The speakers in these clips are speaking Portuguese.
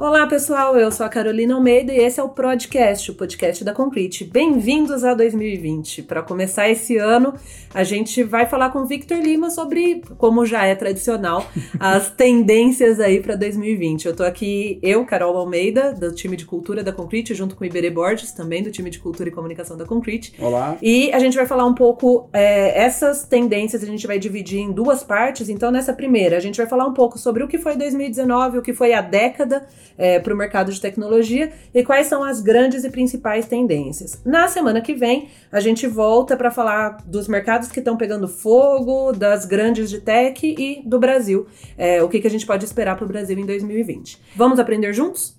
Olá, pessoal. Eu sou a Carolina Almeida e esse é o Podcast, o podcast da Concrete. Bem-vindos a 2020. Para começar esse ano, a gente vai falar com o Victor Lima sobre, como já é tradicional, as tendências aí para 2020. Eu tô aqui, eu, Carol Almeida, do time de cultura da Concrete, junto com o Iberê Borges, também do time de cultura e comunicação da Concrete. Olá. E a gente vai falar um pouco é, essas tendências, a gente vai dividir em duas partes. Então, nessa primeira, a gente vai falar um pouco sobre o que foi 2019, o que foi a década é, para o mercado de tecnologia e quais são as grandes e principais tendências. Na semana que vem, a gente volta para falar dos mercados que estão pegando fogo, das grandes de tech e do Brasil. É, o que, que a gente pode esperar para o Brasil em 2020. Vamos aprender juntos?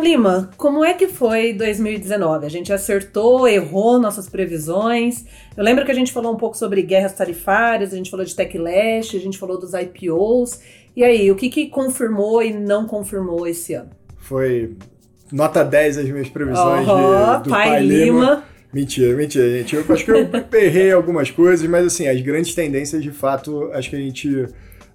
Então, Lima, como é que foi 2019? A gente acertou, errou nossas previsões. Eu lembro que a gente falou um pouco sobre guerras tarifárias, a gente falou de Techlash, a gente falou dos IPOs. E aí, o que, que confirmou e não confirmou esse ano? Foi nota 10 as minhas previsões oh, de, do Pai, Pai Lima. Lima. Mentira, mentira, gente. Eu acho que eu errei algumas coisas, mas assim, as grandes tendências, de fato, acho que a gente,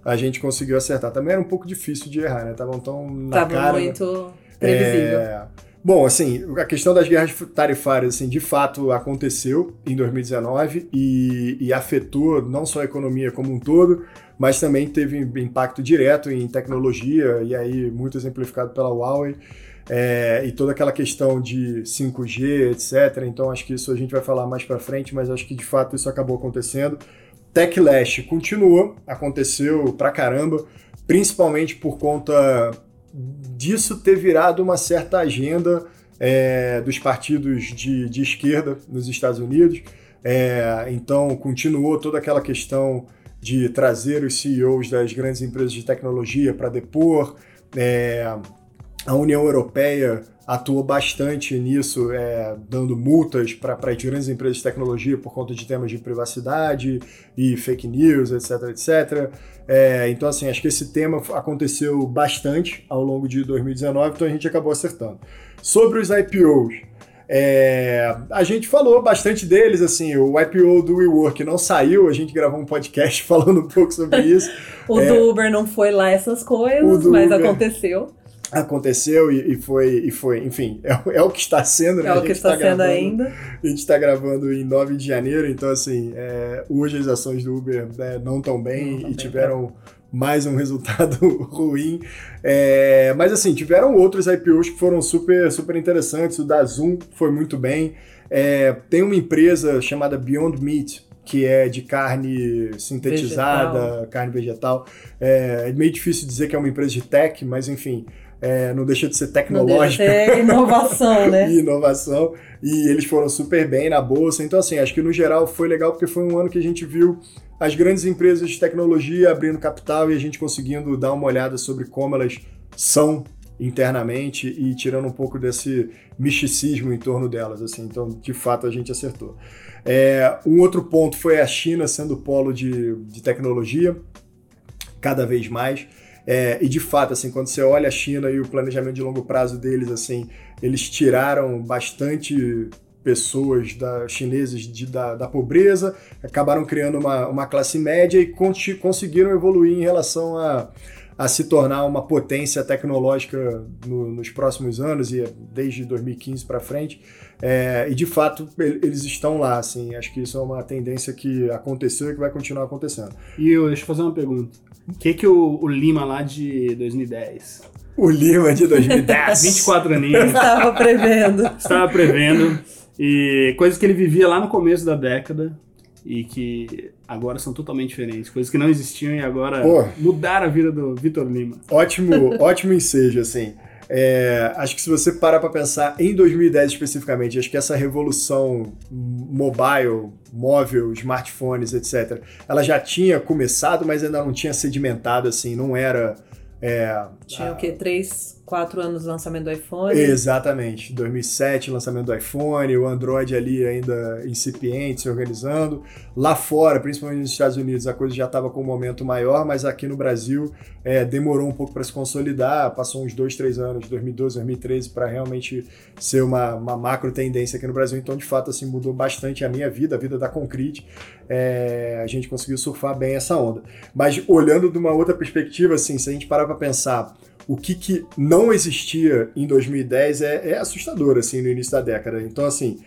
a gente conseguiu acertar. Também era um pouco difícil de errar, né? Estavam tão na Tava cara. muito previsível. É... Bom, assim, a questão das guerras tarifárias, assim, de fato aconteceu em 2019 e, e, afetou não só a economia como um todo, mas também teve impacto direto em tecnologia, e aí muito exemplificado pela Huawei, é, e toda aquela questão de 5G, etc. Então acho que isso a gente vai falar mais para frente, mas acho que de fato isso acabou acontecendo. Techlash continuou, aconteceu pra caramba, principalmente por conta disso ter virado uma certa agenda é, dos partidos de, de, esquerda nos Estados Unidos. É, então, continuou toda aquela questão de trazer os CEOs das grandes empresas de tecnologia para depor. É, a União Europeia atuou bastante nisso, é, dando multas para as grandes empresas de tecnologia por conta de temas de privacidade e fake news, etc, etc. É, então, assim, acho que esse tema aconteceu bastante ao longo de 2019, então a gente acabou acertando. Sobre os IPOs, é, a gente falou bastante deles, assim, o IPO do WeWork não saiu, a gente gravou um podcast falando um pouco sobre isso. o é, do Uber não foi lá essas coisas, mas Uber, aconteceu aconteceu e, e, foi, e foi, enfim, é, é, o que está sendo, né? É o que está tá sendo gravando, ainda. A gente está gravando em 9 de janeiro, então, assim, é, hoje as ações do Uber né, não estão bem não e tiveram mais um resultado ruim. É, mas, assim, tiveram outros IPOs que foram super, super interessantes. O da Zoom foi muito bem. É, tem uma empresa chamada Beyond Meat, que é de carne sintetizada, vegetal. carne vegetal. É, é meio difícil dizer que é uma empresa de tech, mas enfim, é, não deixa de ser tecnológico. É inovação, né? e inovação. E eles foram super bem na bolsa. Então, assim, acho que no geral foi legal porque foi um ano que a gente viu as grandes empresas de tecnologia abrindo capital e a gente conseguindo dar uma olhada sobre como elas são internamente e tirando um pouco desse misticismo em torno delas. Assim. Então, de fato, a gente acertou. É, um outro ponto foi a China sendo polo de, de tecnologia, cada vez mais. É, e de fato, assim, quando você olha a China e o planejamento de longo prazo deles, assim, eles tiraram bastante pessoas da, chineses de, da, da, pobreza, acabaram criando uma, uma classe média e conseguiram evoluir em relação a, a se tornar uma potência tecnológica no, nos próximos anos e desde 2015 para frente. É, e de fato eles estão lá, assim. Acho que isso é uma tendência que aconteceu e que vai continuar acontecendo. E eu, deixa eu fazer uma pergunta. O que que o, o Lima lá de 2010? O Lima de 2010. 24 aninhos. Estava prevendo. Estava prevendo. E coisas que ele vivia lá no começo da década e que agora são totalmente diferentes. Coisas que não existiam e agora Pô, mudaram a vida do Vitor Lima. Ótimo, ótimo ensejo, assim. É, acho que se você parar para pensar em 2010 especificamente, acho que essa revolução mobile, móvel, smartphones, etc., ela já tinha começado, mas ainda não tinha sedimentado, assim, não era É, Tinha a... o quê? Três, quatro anos do lançamento do iPhone? Exatamente. 2007, lançamento do iPhone, o Android ali ainda incipiente, se organizando. Lá fora, principalmente nos Estados Unidos, a coisa já estava com um momento maior, mas aqui no Brasil é, demorou um pouco para se consolidar. Passou uns dois, três anos, 2012, 2013, para realmente ser uma, uma macro tendência aqui no Brasil. Então, de fato, assim, mudou bastante a minha vida, a vida da Concrete. É, a gente conseguiu surfar bem essa onda. Mas olhando de uma outra perspectiva, assim, se a gente parar para pensar o que, que não existia em 2010 é, é assustador, assim, no início da década. Então, assim,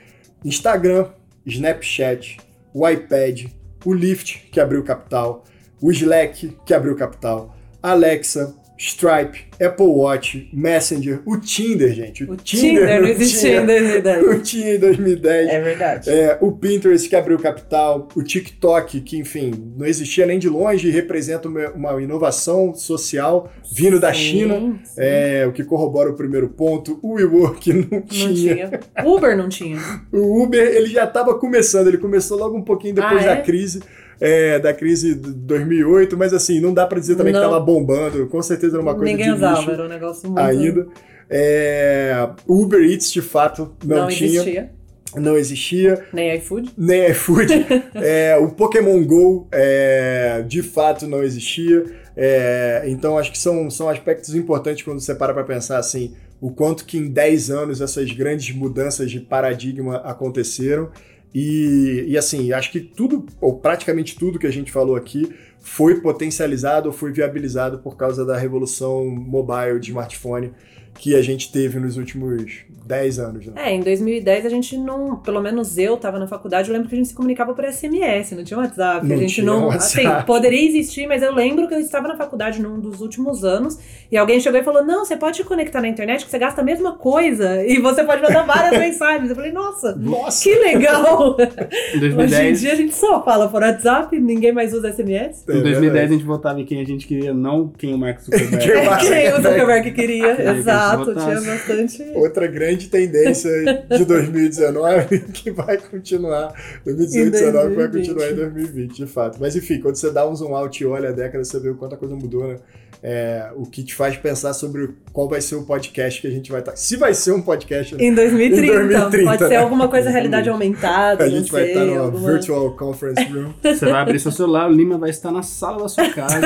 Instagram, Snapchat, o iPad, o Lyft, que abriu capital, o Slack, que abriu capital, Alexa, Stripe, Apple Watch, Messenger, o Tinder, gente. O, o Tinder, Tinder, não existia em 2010. O Tinder em 2010. É verdade. É, o Pinterest que abriu capital, o TikTok, que, enfim, não existia nem de longe e representa uma, uma inovação social vindo sim, da China, sim. É, o que corrobora o primeiro ponto. O WeWork não, não tinha. tinha. Uber não tinha. O Uber, ele já estava começando, ele começou logo um pouquinho depois ah, da é? crise é, da crise de 2008, mas assim, não dá para dizer também não. que tava bombando, com certeza era uma coisa Ninguém de usava, nicho era um negócio muito... Ainda. É, Uber Eats, de fato, não, não tinha. Existia. Não existia. Nem iFood. Nem iFood. é, o Pokémon GO, é, de fato, não existia. É, então, acho que são, são aspectos importantes quando você para para pensar assim, o quanto que em 10 anos essas grandes mudanças de paradigma aconteceram e, e assim, acho que tudo, ou praticamente tudo que a gente falou aqui, foi potencializado ou foi viabilizado por causa da revolução mobile de smartphone que a gente teve nos últimos 10 anos. Né? É, em 2010 a gente não, pelo menos eu estava na faculdade, eu lembro que a gente se comunicava por SMS, não tinha WhatsApp. Não a gente tinha não, WhatsApp. assim, poderia existir, mas eu lembro que eu estava na faculdade num dos últimos anos e alguém chegou e falou: "Não, você pode conectar na internet que você gasta a mesma coisa e você pode mandar várias mensagens". Eu falei: "Nossa, Nossa. que legal". Em 2010, Hoje em dia a gente só fala por WhatsApp, ninguém mais usa SMS. Em 2010 a gente votava em quem a gente queria, não quem o Mark Zuckerberg. quem o Zuckerberg queria, exato, tinha bastante. Outra grande tendência de 2019 que vai continuar. 2019 vai continuar em 2020, de fato. Mas enfim, quando você dá um zoom out e olha a década, você vê o quanto a coisa mudou, né? É, o que te faz pensar sobre qual vai ser o podcast que a gente vai estar. Tá, se vai ser um podcast em 2030. Em 2030 pode ser alguma coisa realidade aumentada. A gente vai sei, estar numa alguma... virtual conference room. Você vai abrir seu celular, o Lima vai estar na sala da sua casa.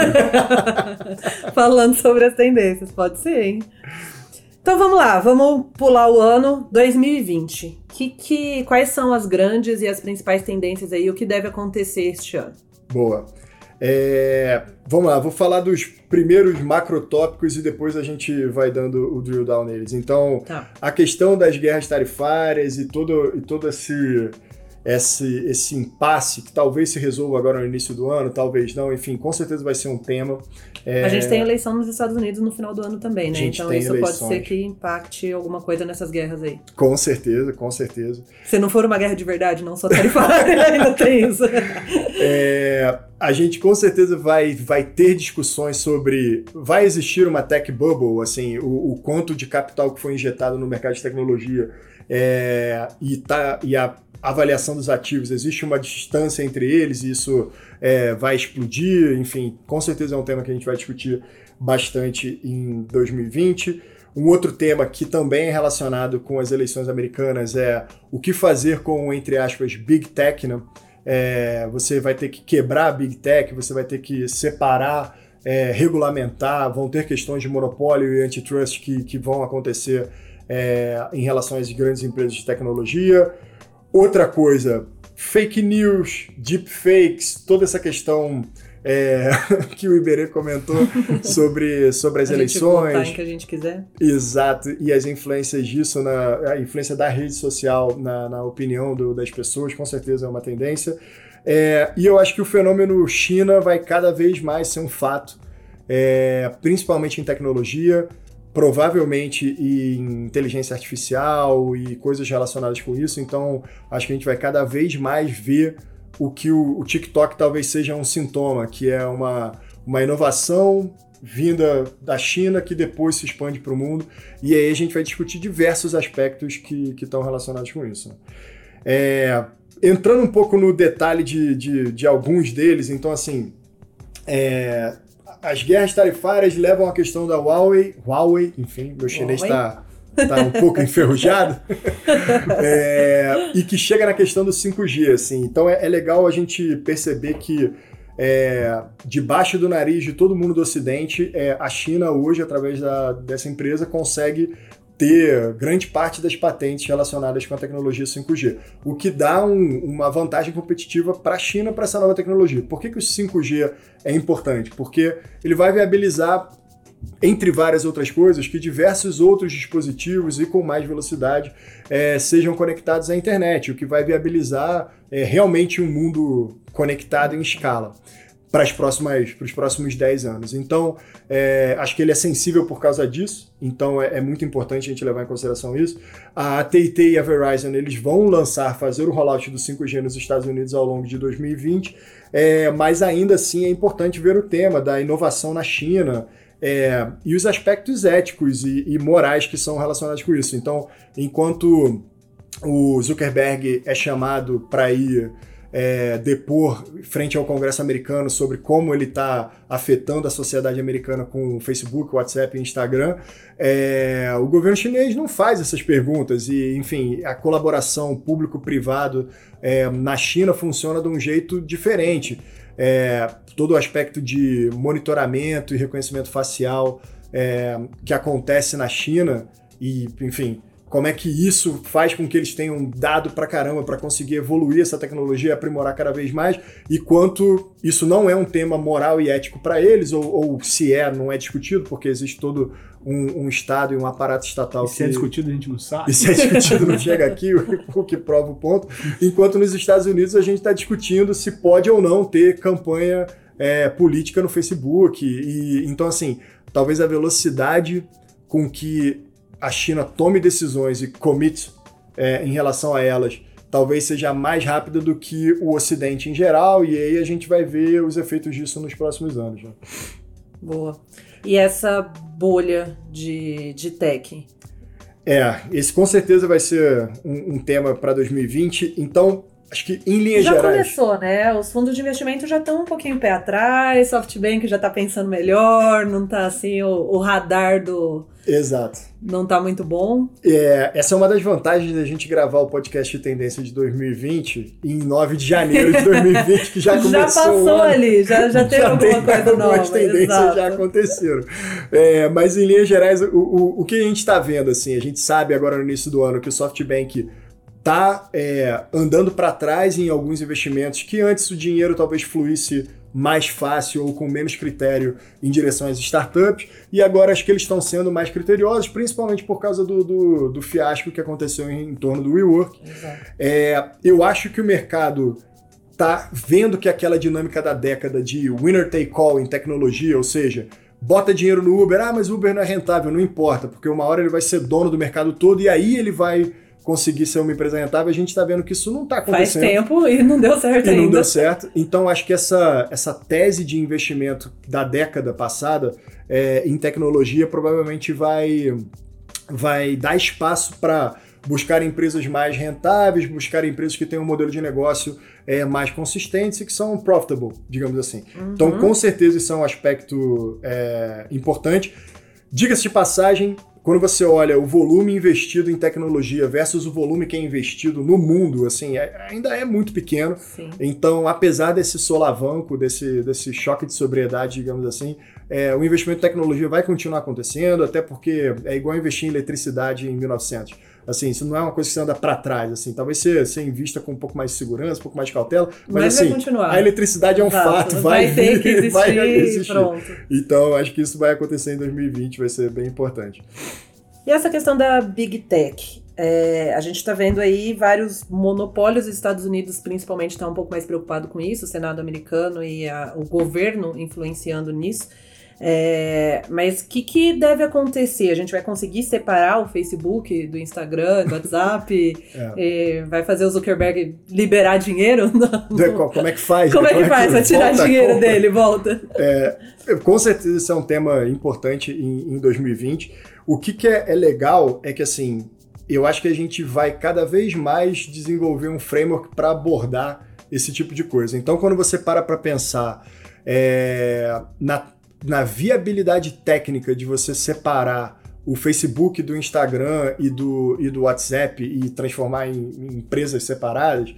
Falando sobre as tendências, pode ser, hein? Então vamos lá, vamos pular o ano 2020. Que, que, quais são as grandes e as principais tendências aí, o que deve acontecer este ano? Boa. É, vamos lá, vou falar dos primeiros macrotópicos e depois a gente vai dando o drill down neles. Então, tá. a questão das guerras tarifárias e todo, e todo esse, esse, esse impasse que talvez se resolva agora no início do ano, talvez não, enfim, com certeza vai ser um tema. É... A gente tem eleição nos Estados Unidos no final do ano também, né? Então isso eleições. pode ser que impacte alguma coisa nessas guerras aí. Com certeza, com certeza. Se não for uma guerra de verdade, não só tarifária, ainda tem isso. É, a gente com certeza vai, vai ter discussões sobre vai existir uma tech bubble, assim, o, o quanto de capital que foi injetado no mercado de tecnologia é, e, tá, e a avaliação dos ativos, existe uma distância entre eles e isso é, vai explodir, enfim, com certeza é um tema que a gente vai discutir bastante em 2020. Um outro tema que também é relacionado com as eleições americanas é o que fazer com, entre aspas, Big Tech, né? É, você vai ter que quebrar a Big Tech, você vai ter que separar, é, regulamentar, vão ter questões de monopólio e antitrust que, que vão acontecer é, em relação às grandes empresas de tecnologia. Outra coisa, fake news, deepfakes, toda essa questão é, que o Iberê comentou sobre, sobre as a eleições. Gente em que a gente quiser. Exato, e as influências disso, na, a influência da rede social na, na opinião do, das pessoas, com certeza é uma tendência. É, e eu acho que o fenômeno China vai cada vez mais ser um fato, é, principalmente em tecnologia provavelmente em inteligência artificial e coisas relacionadas com isso. Então, acho que a gente vai cada vez mais ver o que o, o TikTok talvez seja um sintoma, que é uma, uma inovação vinda da China que depois se expande para o mundo. E aí a gente vai discutir diversos aspectos que, que estão relacionados com isso. É, entrando um pouco no detalhe de, de, de alguns deles, então assim, é, as guerras tarifárias levam à questão da Huawei, Huawei, enfim, meu chinês está tá um pouco enferrujado, é, e que chega na questão do 5G, assim. Então é, é legal a gente perceber que é, debaixo do nariz de todo mundo do Ocidente, é, a China hoje, através da, dessa empresa, consegue ter grande parte das patentes relacionadas com a tecnologia 5G, o que dá um, uma vantagem competitiva para a China para essa nova tecnologia. Por que, que o 5G é importante? Porque ele vai viabilizar entre várias outras coisas, que diversos outros dispositivos e com mais velocidade é, sejam conectados à internet, o que vai viabilizar é, realmente um mundo conectado em escala para, as próximas, para os próximos 10 anos. Então, é, acho que ele é sensível por causa disso, então é, é, muito importante a gente levar em consideração isso. A AT&T e a Verizon eles vão lançar, fazer o rollout do 5G nos Estados Unidos ao longo de 2020, é, mas ainda assim é importante ver o tema da inovação na China, é, e os aspectos éticos e, e, morais que são relacionados com isso. Então, enquanto o Zuckerberg é chamado para ir é, depor frente ao Congresso americano sobre como ele está afetando a sociedade americana com Facebook, WhatsApp e Instagram, é, o governo chinês não faz essas perguntas e, enfim, a colaboração público-privado é, na China funciona de um jeito diferente. É, todo o aspecto de monitoramento e reconhecimento facial é, que acontece na China e, enfim, como é que isso faz com que eles tenham dado pra caramba para conseguir evoluir essa tecnologia e aprimorar cada vez mais, e quanto isso não é um tema moral e ético para eles, ou, ou, se é, não é discutido, porque existe todo um, um Estado e um aparato estatal. E se é que... é discutido, a gente não sabe. E se é discutido, não chega aqui, o que prova o ponto. Enquanto nos Estados Unidos a gente está discutindo se pode ou não ter campanha é, política no Facebook. E, então, assim, talvez a velocidade com que a China tome decisões e commit é, em relação a elas talvez seja mais rápida do que o Ocidente em geral, e aí a gente vai ver os efeitos disso nos próximos anos. Né? Boa. E essa bolha de, de tech? É, esse com certeza vai ser um, um tema para 2020. Então, acho que em linhas já gerais. Já começou, né? Os fundos de investimento já estão um pouquinho pé atrás, SoftBank já está pensando melhor, não está assim o, o radar do, Exato. Não tá muito bom. É, essa é uma das vantagens da gente gravar o podcast de tendência de 2020 em 9 de janeiro de 2020, que já começou. Já passou ali, já, já teve já alguma coisa nova. Algumas tendências exato. já aconteceram. É, mas em linhas gerais, o, o, o que a gente está vendo, assim, a gente sabe agora no início do ano que o SoftBank tá é, andando para trás em alguns investimentos que antes o dinheiro talvez fluísse mais fácil ou com menos critério em direção às startups, e agora acho que eles estão sendo mais criteriosos, principalmente por causa do, do, do fiasco que aconteceu em, em torno do WeWork. É, eu acho que o mercado tá vendo que aquela dinâmica da década de winner take all em tecnologia, ou seja, bota dinheiro no Uber, ah, mas o Uber não é rentável, não importa, porque uma hora ele vai ser dono do mercado todo e aí ele vai conseguir ser uma empresa rentável, a gente está vendo que isso não está acontecendo. Faz tempo e não deu certo e ainda. não deu certo. Então, acho que essa, essa tese de investimento da década passada é, em tecnologia provavelmente vai, vai dar espaço para buscar empresas mais rentáveis, buscar empresas que tenham um modelo de negócio é, mais consistentes e que são profitable, digamos assim. Uhum. Então, com certeza, isso é um aspecto é, importante. Diga-se de passagem, quando você olha o volume investido em tecnologia versus o volume que é investido no mundo, assim, é, ainda é muito pequeno. Sim. Então, apesar desse solavanco, desse, desse choque de sobriedade, digamos assim, é, o investimento em tecnologia vai continuar acontecendo, até porque é igual investir em eletricidade em 1900. Assim, isso não é uma coisa que você anda para trás, assim. Talvez você, você invista com um pouco mais de segurança, um pouco mais de cautela, mas, mas assim, a eletricidade é um Exato. fato, vai, vai ter vir, que existir, vai existir. Pronto. Então, acho que isso vai acontecer em 2020, vai ser bem importante. E essa questão da Big Tech? É, a gente está vendo aí vários monopólios, os Estados Unidos principalmente está um pouco mais preocupado com isso, o Senado americano e a, o governo influenciando nisso. É, mas o que, que, deve acontecer? A gente vai conseguir separar o Facebook do Instagram, do WhatsApp? é. vai fazer o Zuckerberg liberar dinheiro? Como é que faz? Como, é que faz para tirar dinheiro dele? Volta. É, com certeza isso é um tema importante em, em 2020. O que, que é, é legal é que assim, eu acho que a gente vai cada vez mais desenvolver um framework para abordar esse tipo de coisa. Então, quando você para para pensar é, na na viabilidade técnica de você separar o Facebook do Instagram e do, e do WhatsApp e transformar em, em empresas separadas,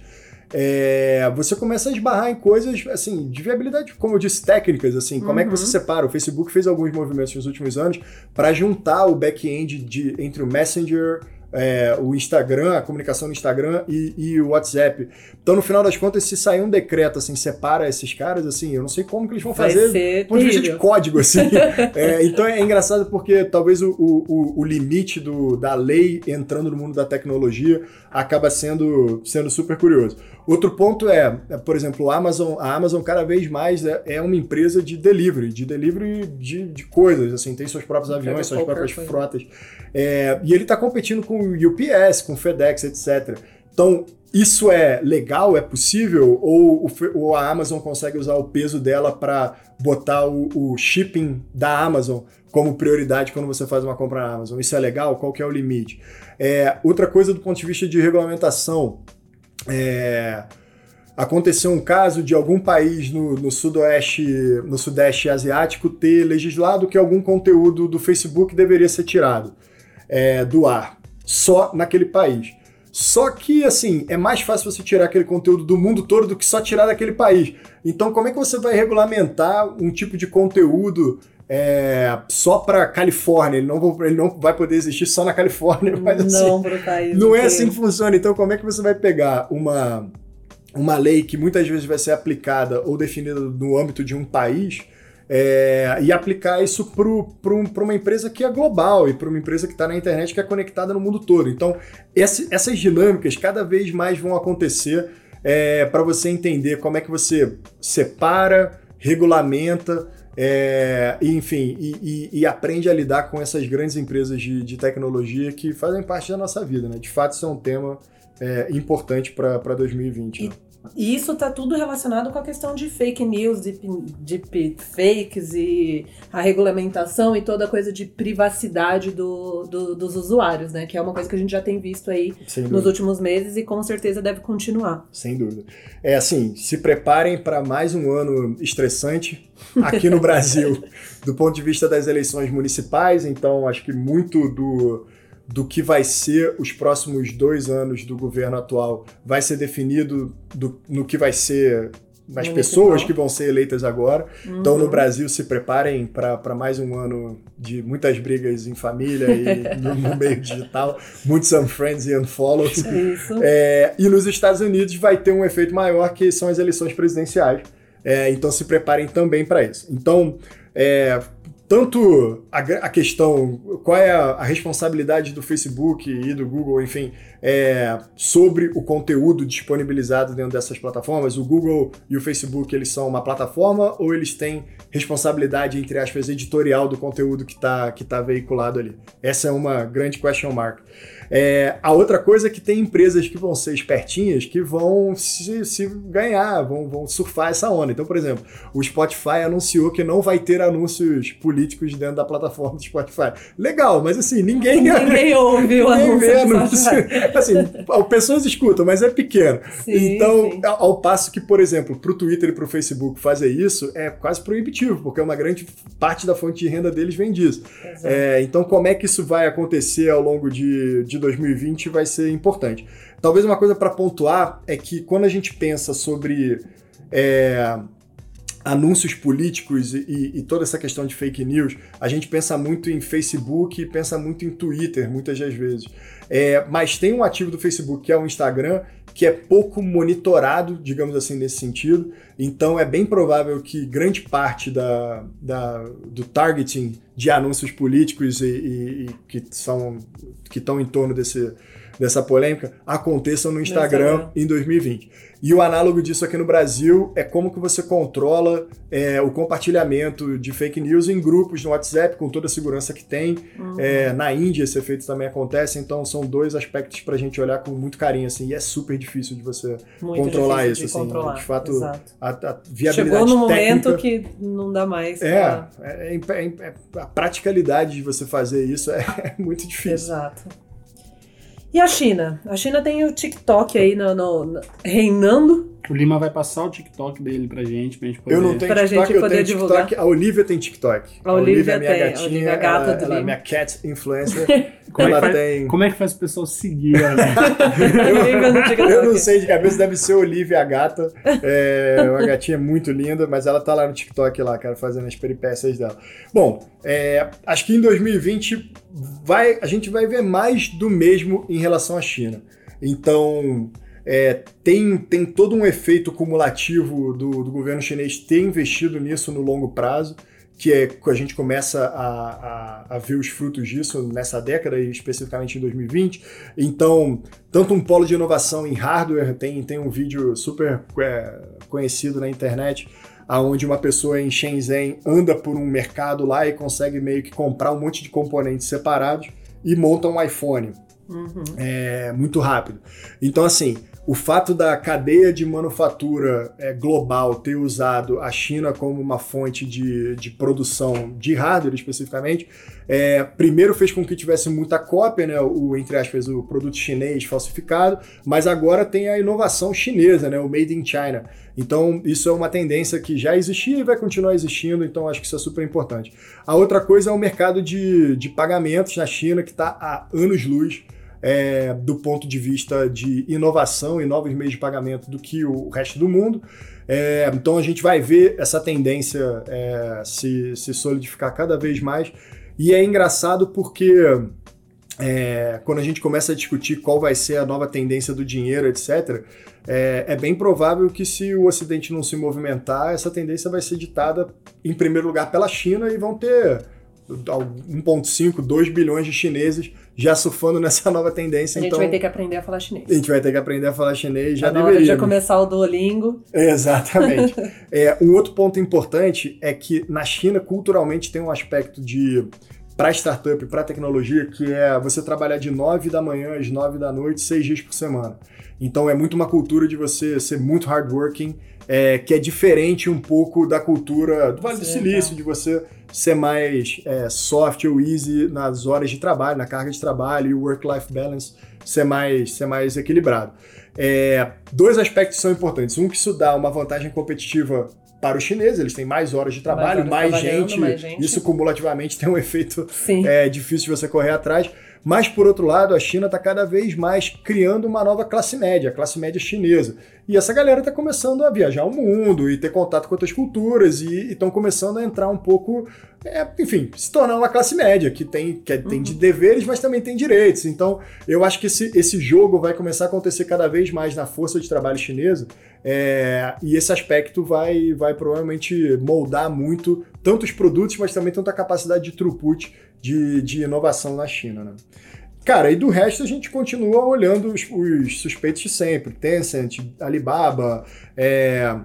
é, você começa a esbarrar em coisas assim de viabilidade, como eu disse, técnicas assim. Como uhum. é que você uhum. separa? O Facebook fez alguns movimentos nos últimos anos para juntar o back-end entre o Messenger é, o Instagram, a comunicação no Instagram e, e, o WhatsApp. Então, no final das contas, se sair um decreto, assim, separa esses caras, assim, eu não sei como que eles vão Vai fazer do ponto de vista de código, assim. é, então, é engraçado porque talvez o, o, o, limite do, da lei entrando no mundo da tecnologia acaba sendo, sendo super curioso. Outro ponto é, por exemplo, a Amazon, a Amazon cada vez mais é, é uma empresa de delivery, de delivery de, de coisas, assim, tem seus próprios aviões, suas próprias coisa. frotas. É, e ele está competindo com o UPS, com FedEx, etc. Então, isso é legal, é possível? Ou, ou a Amazon consegue usar o peso dela para botar o, o, shipping da Amazon como prioridade quando você faz uma compra na Amazon? Isso é legal? Qual que é o limite? É, outra coisa do ponto de vista de regulamentação, é, aconteceu um caso de algum país no, no, sudoeste, no sudeste asiático ter legislado que algum conteúdo do Facebook deveria ser tirado é, do ar, só naquele país. Só que, assim, é mais fácil você tirar aquele conteúdo do mundo todo do que só tirar daquele país. Então, como é que você vai regulamentar um tipo de conteúdo é, só para Califórnia, ele não, ele não vai poder existir só na Califórnia, mas assim, não, país não é assim que funciona. Então, como é que você vai pegar uma, uma lei que muitas vezes vai ser aplicada ou definida no âmbito de um país é, e aplicar isso para uma empresa que é global e para uma empresa que está na internet que é conectada no mundo todo? Então, esse, essas dinâmicas cada vez mais vão acontecer é, para você entender como é que você separa, regulamenta é, enfim, e, e, e, aprende a lidar com essas grandes empresas de, de, tecnologia que fazem parte da nossa vida, né? De fato, isso é um tema é, importante para 2020. E, né? E isso está tudo relacionado com a questão de fake news, de, de fakes e a regulamentação e toda a coisa de privacidade do, do, dos usuários, né? Que é uma coisa que a gente já tem visto aí nos últimos meses e com certeza deve continuar. Sem dúvida. É assim, se preparem para mais um ano estressante aqui no Brasil, do ponto de vista das eleições municipais. Então, acho que muito do do que vai ser os próximos dois anos do governo atual vai ser definido do, no que vai ser nas pessoas que vão ser eleitas agora. Uhum. Então, no Brasil, se preparem para mais um ano de muitas brigas em família e no, no, meio digital, muitos unfriends e unfollows. Isso. É, e nos Estados Unidos vai ter um efeito maior, que são as eleições presidenciais. É, então, se preparem também para isso. Então, é, tanto a, a, questão, qual é a, a, responsabilidade do Facebook e do Google, enfim, é, sobre o conteúdo disponibilizado dentro dessas plataformas. O Google e o Facebook, eles são uma plataforma ou eles têm responsabilidade, entre aspas, editorial do conteúdo que está que tá veiculado ali? Essa é uma grande question mark. É, a outra coisa é que tem empresas que vão ser espertinhas que vão se, se, ganhar, vão, vão surfar essa onda. Então, por exemplo, o Spotify anunciou que não vai ter anúncios políticos dentro da plataforma do Spotify. Legal, mas assim, ninguém. Ninguém ouve o anúncio. anúncio. Assim, pessoas escutam, mas é pequeno. Sim, então, sim. Ao, passo que, por exemplo, para o Twitter e para o Facebook fazer isso é quase proibitivo, porque uma grande parte da fonte de renda deles vem disso. É, então, como é que isso vai acontecer ao longo de, de de 2020 vai ser importante. Talvez uma coisa para pontuar é que quando a gente pensa sobre é, anúncios políticos e, e, toda essa questão de fake news, a gente pensa muito em Facebook e pensa muito em Twitter, muitas das vezes. É, mas tem um ativo do Facebook, que é o Instagram, que é pouco monitorado, digamos assim, nesse sentido. Então é bem provável que grande parte da, da do targeting de anúncios políticos e, e, e que são que estão em torno desse, dessa polêmica aconteçam no Instagram em 2020. E o análogo disso aqui no Brasil é como que você controla é, o compartilhamento de fake news em grupos no WhatsApp, com toda a segurança que tem. Uhum. É, na Índia esse efeito também acontece, então são dois aspectos para a gente olhar com muito carinho, assim, e é super difícil de você muito controlar isso, de assim, controlar. de fato, a, a, viabilidade Chegou no técnica, momento que não dá mais. É, pra... é, é, é, a praticalidade de você fazer isso é, muito difícil. Exato. E a China? A China tem o TikTok aí no, no, no reinando. O Lima vai passar o TikTok dele pra gente, pra gente poder... Eu não tenho pra TikTok, gente poder divulgar. TikTok. A Olivia tem TikTok. A, a Olivia, é minha tem. gatinha, a Olivia é gata ela, do ela é minha cat influencer. Como, é tem... como é que faz o pessoal seguir ela? eu, eu não sei de cabeça, deve ser Olivia a gata. É uma gatinha muito linda, mas ela tá lá no TikTok lá, cara, fazendo as peripécias dela. Bom, é, acho que em 2020 vai, a gente vai ver mais do mesmo em relação à China. Então, é, tem, tem todo um efeito cumulativo do, do, governo chinês ter investido nisso no longo prazo, que é que a gente começa a, a, a, ver os frutos disso nessa década e especificamente em 2020. Então, tanto um polo de inovação em hardware, tem, tem um vídeo super é, conhecido na internet, aonde uma pessoa em Shenzhen anda por um mercado lá e consegue meio que comprar um monte de componentes separados e monta um iPhone. Uhum. É, muito rápido. Então, assim, o fato da cadeia de manufatura é, global ter usado a China como uma fonte de, de produção de hardware especificamente, é, primeiro fez com que tivesse muita cópia, né, o, entre aspas, o produto chinês falsificado, mas agora tem a inovação chinesa, né, o Made in China. Então, isso é uma tendência que já existia e vai continuar existindo, então acho que isso é super importante. A outra coisa é o mercado de, de pagamentos na China, que está há anos-luz é, do ponto de vista de inovação e novos meios de pagamento do que o resto do mundo. É, então a gente vai ver essa tendência é, se, se solidificar cada vez mais. E é engraçado porque é, quando a gente começa a discutir qual vai ser a nova tendência do dinheiro, etc., é, é, bem provável que se o Ocidente não se movimentar, essa tendência vai ser ditada, em primeiro lugar, pela China e vão ter 1,5, 2 bilhões de chineses já surfando nessa nova tendência. A gente então, vai ter que aprender a falar chinês. A gente vai ter que aprender a falar chinês, já tá deveria. já começar o Duolingo. Exatamente. é, um outro ponto importante é que na China, culturalmente, tem um aspecto de para startup, para tecnologia, que é você trabalhar de 9 da manhã às 9 da noite, seis dias por semana. Então é muito uma cultura de você ser muito hardworking, é, que é diferente um pouco da cultura do Vale do Silício, de você ser mais é, soft ou easy nas horas de trabalho, na carga de trabalho e o work-life balance ser mais, ser mais equilibrado. É, dois aspectos são importantes. Um, que isso dá uma vantagem competitiva para os chineses, eles têm mais horas de trabalho, mais, mais, gente, mais gente, isso cumulativamente tem um efeito é, difícil de você correr atrás. Mas, por outro lado, a China está cada vez mais criando uma nova classe média, a classe média chinesa. E essa galera está começando a viajar o mundo e ter contato com outras culturas e estão começando a entrar um pouco, é, enfim, se tornar uma classe média que tem, que é, tem de uhum. deveres, mas também tem direitos. Então, eu acho que esse, esse jogo vai começar a acontecer cada vez mais na força de trabalho chinesa é, e esse aspecto vai, vai provavelmente moldar muito tanto os produtos, mas também tanto a capacidade de throughput de, de inovação na China. Né? Cara, e do resto a gente continua olhando os, os suspeitos de sempre. Tencent, Alibaba, é,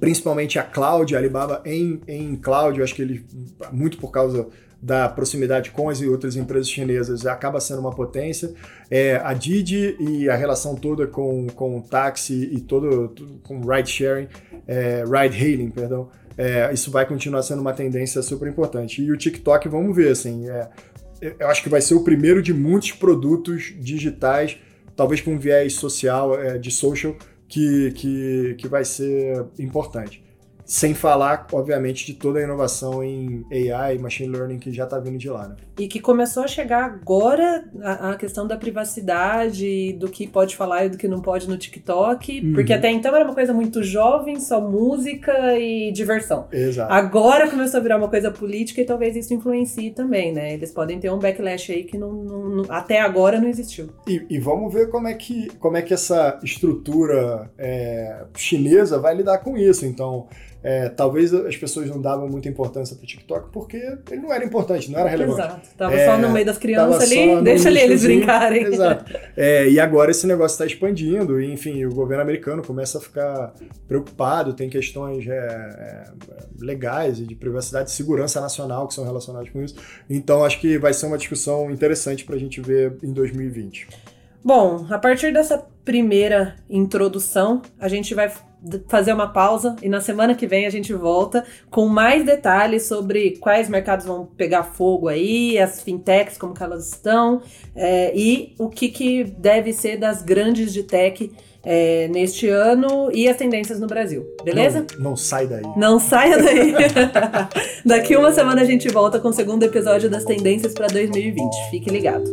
principalmente a cloud, Alibaba em, em cloud, eu acho que ele, muito por causa da proximidade com as outras empresas chinesas, acaba sendo uma potência. É, a Didi e a relação toda com, com o táxi e todo, com ride sharing, é, ride hailing, perdão, é, isso vai continuar sendo uma tendência super importante. E o TikTok, vamos ver, assim, é, eu acho que vai ser o primeiro de muitos produtos digitais, talvez com um viés social, é, de social, que, que, que vai ser importante. Sem falar, obviamente, de toda a inovação em AI e machine learning que já está vindo de lá. Né? E que começou a chegar agora a, a, questão da privacidade, do que pode falar e do que não pode no TikTok, uhum. porque até então era uma coisa muito jovem, só música e diversão. Exato. Agora começou a virar uma coisa política e talvez isso influencie também, né? Eles podem ter um backlash aí que não, não, não até agora não existiu. E, e, vamos ver como é que, como é que essa estrutura é, chinesa vai lidar com isso. Então, é, talvez as pessoas não davam muita importância para o TikTok porque ele não era importante, não era relevante. Exato. Tava é, só no meio das crianças ali, deixa ali eles brincarem. Exato. É, e agora esse negócio está expandindo, e enfim, o governo americano começa a ficar preocupado, tem questões é, é, legais e de privacidade e segurança nacional que são relacionadas com isso. Então acho que vai ser uma discussão interessante para a gente ver em 2020. Bom, a partir dessa primeira introdução, a gente vai fazer uma pausa e na semana que vem a gente volta com mais detalhes sobre quais mercados vão pegar fogo aí, as fintechs, como que elas estão é, e o que, que deve ser das grandes de tech é, neste ano e as tendências no Brasil, beleza? Não, não sai daí. Não saia daí. Daqui uma semana a gente volta com o segundo episódio das tendências para 2020. Fique ligado.